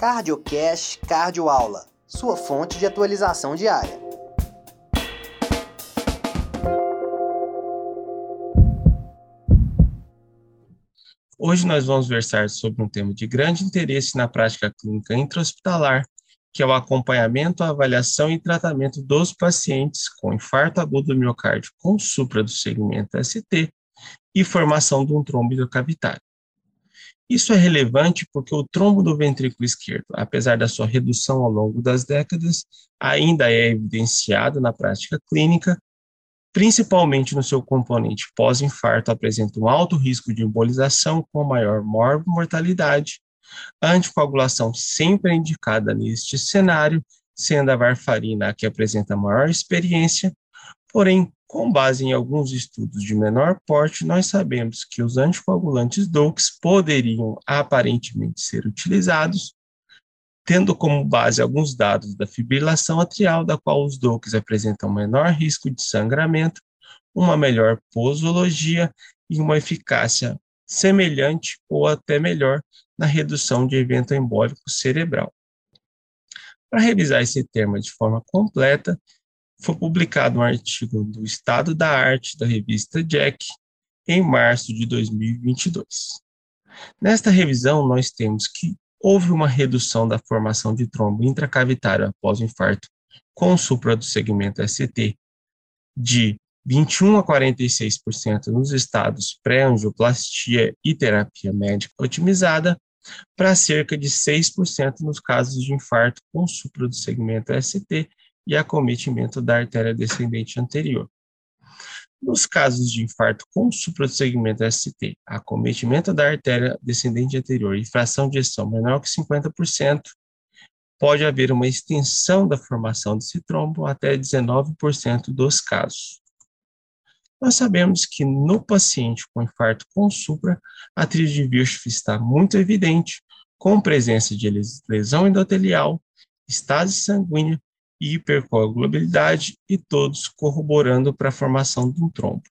CardioCast Cardioaula, sua fonte de atualização diária. Hoje nós vamos versar sobre um tema de grande interesse na prática clínica intra-hospitalar, que é o acompanhamento, avaliação e tratamento dos pacientes com infarto agudo do miocárdio com supra do segmento ST e formação de um trombo hidrocavitário. Isso é relevante porque o trombo do ventrículo esquerdo, apesar da sua redução ao longo das décadas, ainda é evidenciado na prática clínica, principalmente no seu componente pós-infarto, apresenta um alto risco de embolização com maior mortalidade. A anticoagulação sempre é indicada neste cenário, sendo a varfarina a que apresenta maior experiência, porém, com base em alguns estudos de menor porte, nós sabemos que os anticoagulantes DOACs poderiam aparentemente ser utilizados, tendo como base alguns dados da fibrilação atrial, da qual os DOACs apresentam menor risco de sangramento, uma melhor posologia e uma eficácia semelhante ou até melhor na redução de evento embólico cerebral. Para revisar esse tema de forma completa, foi publicado um artigo do Estado da Arte da revista Jack em março de 2022. Nesta revisão, nós temos que houve uma redução da formação de trombo intracavitário após o infarto com supra do segmento ST de 21 a 46% nos estados pré-angioplastia e terapia médica otimizada, para cerca de 6% nos casos de infarto com supra do segmento ST e acometimento da artéria descendente anterior. Nos casos de infarto com suprassegmento ST, acometimento da artéria descendente anterior e fração de ejeção menor que 50%, pode haver uma extensão da formação desse trombo até 19% dos casos. Nós sabemos que no paciente com infarto com supra, a tríade de Virchow está muito evidente, com presença de lesão endotelial, estase sanguínea e hipercoagulabilidade, e todos corroborando para a formação de um trombo.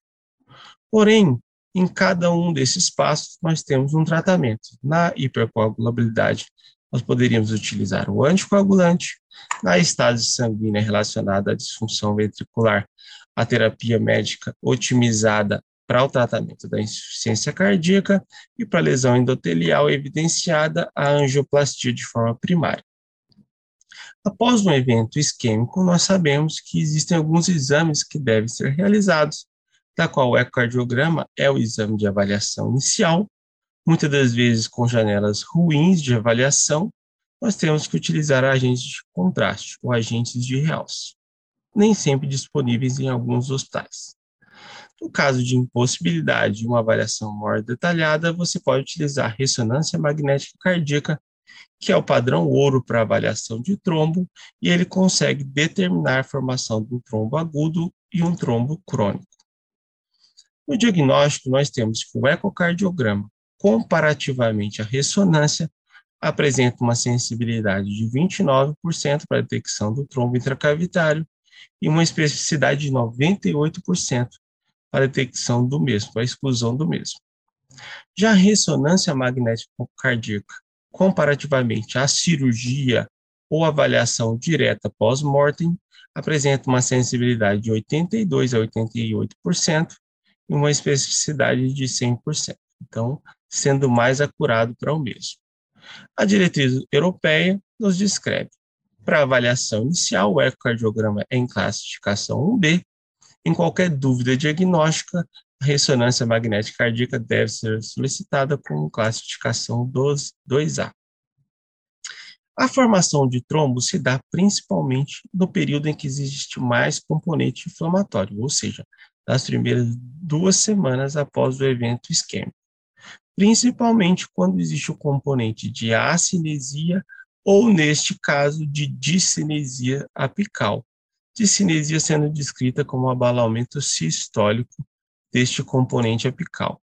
Porém, em cada um desses passos, nós temos um tratamento. Na hipercoagulabilidade, nós poderíamos utilizar o anticoagulante, na estase sanguínea relacionada à disfunção ventricular, a terapia médica otimizada para o tratamento da insuficiência cardíaca e para lesão endotelial evidenciada a angioplastia de forma primária. Após um evento isquêmico, nós sabemos que existem alguns exames que devem ser realizados, da qual o ecocardiograma é o exame de avaliação inicial, muitas das vezes com janelas ruins de avaliação, nós temos que utilizar agentes de contraste ou agentes de realce, nem sempre disponíveis em alguns hospitais. No caso de impossibilidade de uma avaliação maior detalhada, você pode utilizar ressonância magnética cardíaca que é o padrão ouro para avaliação de trombo, e ele consegue determinar a formação um trombo agudo e um trombo crônico. No diagnóstico, nós temos que o ecocardiograma, comparativamente à ressonância, apresenta uma sensibilidade de 29% para a detecção do trombo intracavitário e uma especificidade de 98% para a detecção do mesmo, para a exclusão do mesmo. Já a ressonância magnética cardíaca comparativamente à cirurgia ou avaliação direta pós-mortem, apresenta uma sensibilidade de 82 a 88% e uma especificidade de 100%. Então, sendo mais acurado para o mesmo. A diretriz europeia nos descreve. Para avaliação inicial, o ecocardiograma é em classificação 1B. Em qualquer dúvida diagnóstica, ressonância magnética cardíaca deve ser solicitada com classificação 2A. A formação de trombo se dá principalmente no período em que existe mais componente inflamatório, ou seja, nas primeiras duas semanas após o evento isquêmico, principalmente quando existe o componente de acinesia ou, neste caso, de discinesia apical. Discinesia sendo descrita como abalamento sistólico deste componente apical.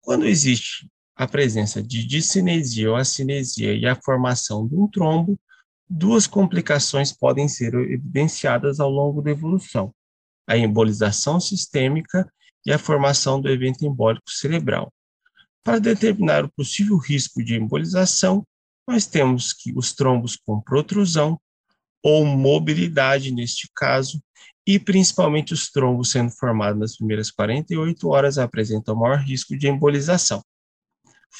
Quando existe a presença de discinesia ou acinesia e a formação de um trombo, duas complicações podem ser evidenciadas ao longo da evolução: a embolização sistêmica e a formação do evento embólico cerebral. Para determinar o possível risco de embolização, nós temos que os trombos com protrusão ou mobilidade, neste caso, e principalmente os trombos sendo formados nas primeiras 48 horas apresentam maior risco de embolização.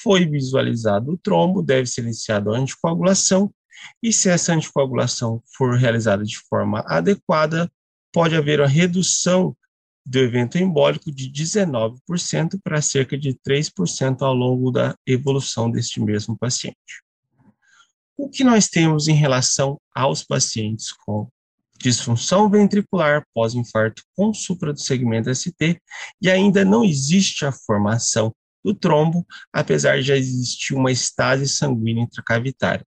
Foi visualizado o trombo, deve ser iniciada a anticoagulação, e se essa anticoagulação for realizada de forma adequada, pode haver uma redução do evento embólico de 19% para cerca de 3% ao longo da evolução deste mesmo paciente. O que nós temos em relação aos pacientes com disfunção ventricular pós-infarto com supra do segmento ST e ainda não existe a formação do trombo, apesar de já existir uma estase sanguínea intracavitária.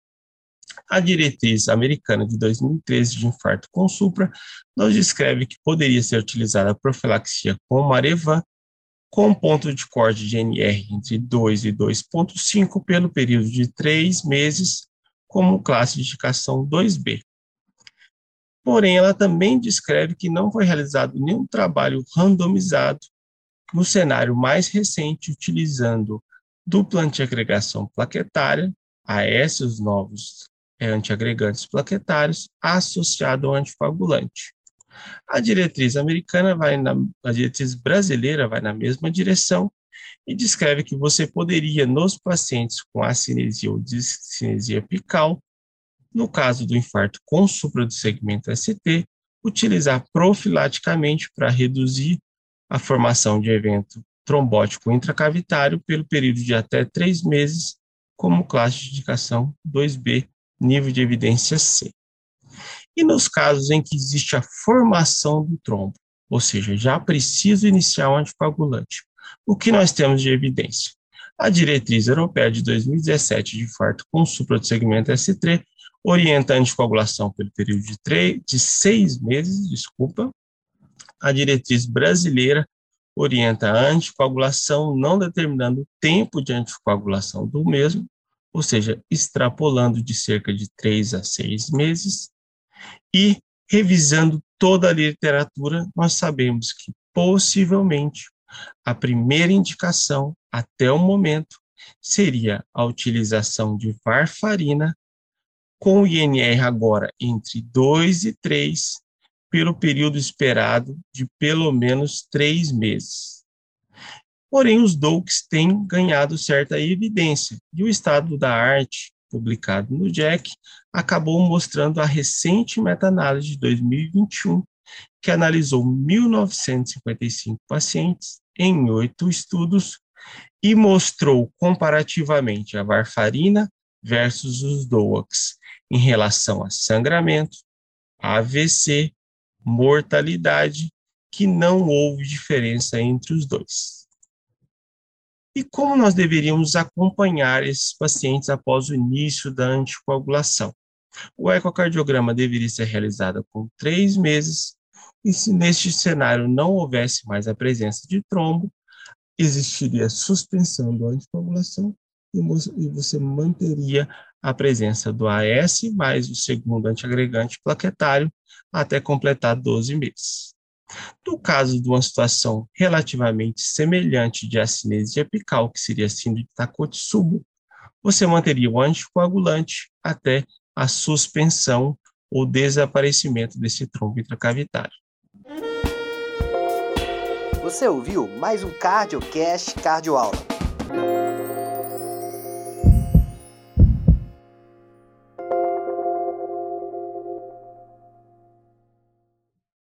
A diretriz americana de 2013 de infarto com supra nos descreve que poderia ser utilizada a profilaxia com Marevan com ponto de corte de NR entre 2 e 2,5 pelo período de 3 meses, como classificação 2B. Porém, ela também descreve que não foi realizado nenhum trabalho randomizado no cenário mais recente, utilizando dupla antiagregação plaquetária, AS, os novos é, antiagregantes plaquetários, associado ao anticoagulante. A diretriz americana vai na, a diretriz brasileira vai na mesma direção e descreve que você poderia, nos pacientes com acinesia ou discinesia apical, no caso do infarto com supra do segmento ST, utilizar profilaticamente para reduzir a formação de evento trombótico intracavitário pelo período de até três meses, como classe de indicação 2B, nível de evidência C. E nos casos em que existe a formação do trombo, ou seja, já preciso iniciar um anticoagulante, o que nós temos de evidência? A diretriz europeia de 2017 de infarto com supra do segmento S3 orienta a anticoagulação pelo período de, três, de seis meses, desculpa. A diretriz brasileira orienta a anticoagulação, não determinando o tempo de anticoagulação do mesmo, ou seja, extrapolando de cerca de três a seis meses, e revisando toda a literatura, nós sabemos que possivelmente a primeira indicação até o momento seria a utilização de varfarina com o INR agora entre 2 e 3, pelo período esperado de pelo menos três meses. Porém, os DOACs têm ganhado certa evidência, e o estado da arte, publicado no JACC, acabou mostrando a recente meta-análise de 2021, que analisou 1.955 pacientes em oito estudos e mostrou comparativamente a varfarina versus os DOACs em relação a sangramento, AVC, mortalidade, que não houve diferença entre os dois. E como nós deveríamos acompanhar esses pacientes após o início da anticoagulação? O ecocardiograma deveria ser realizado com três meses, e se neste cenário não houvesse mais a presença de trombo, existiria suspensão da anticoagulação e você manteria a presença do AS mais o segundo antiagregante plaquetário até completar 12 meses. No caso de uma situação relativamente semelhante de acinesia apical, que seria a síndrome de Takotsubo, você manteria o anticoagulante até a suspensão ou desaparecimento desse trombo intracavitário. Você ouviu mais um CardioCast Cardioaula.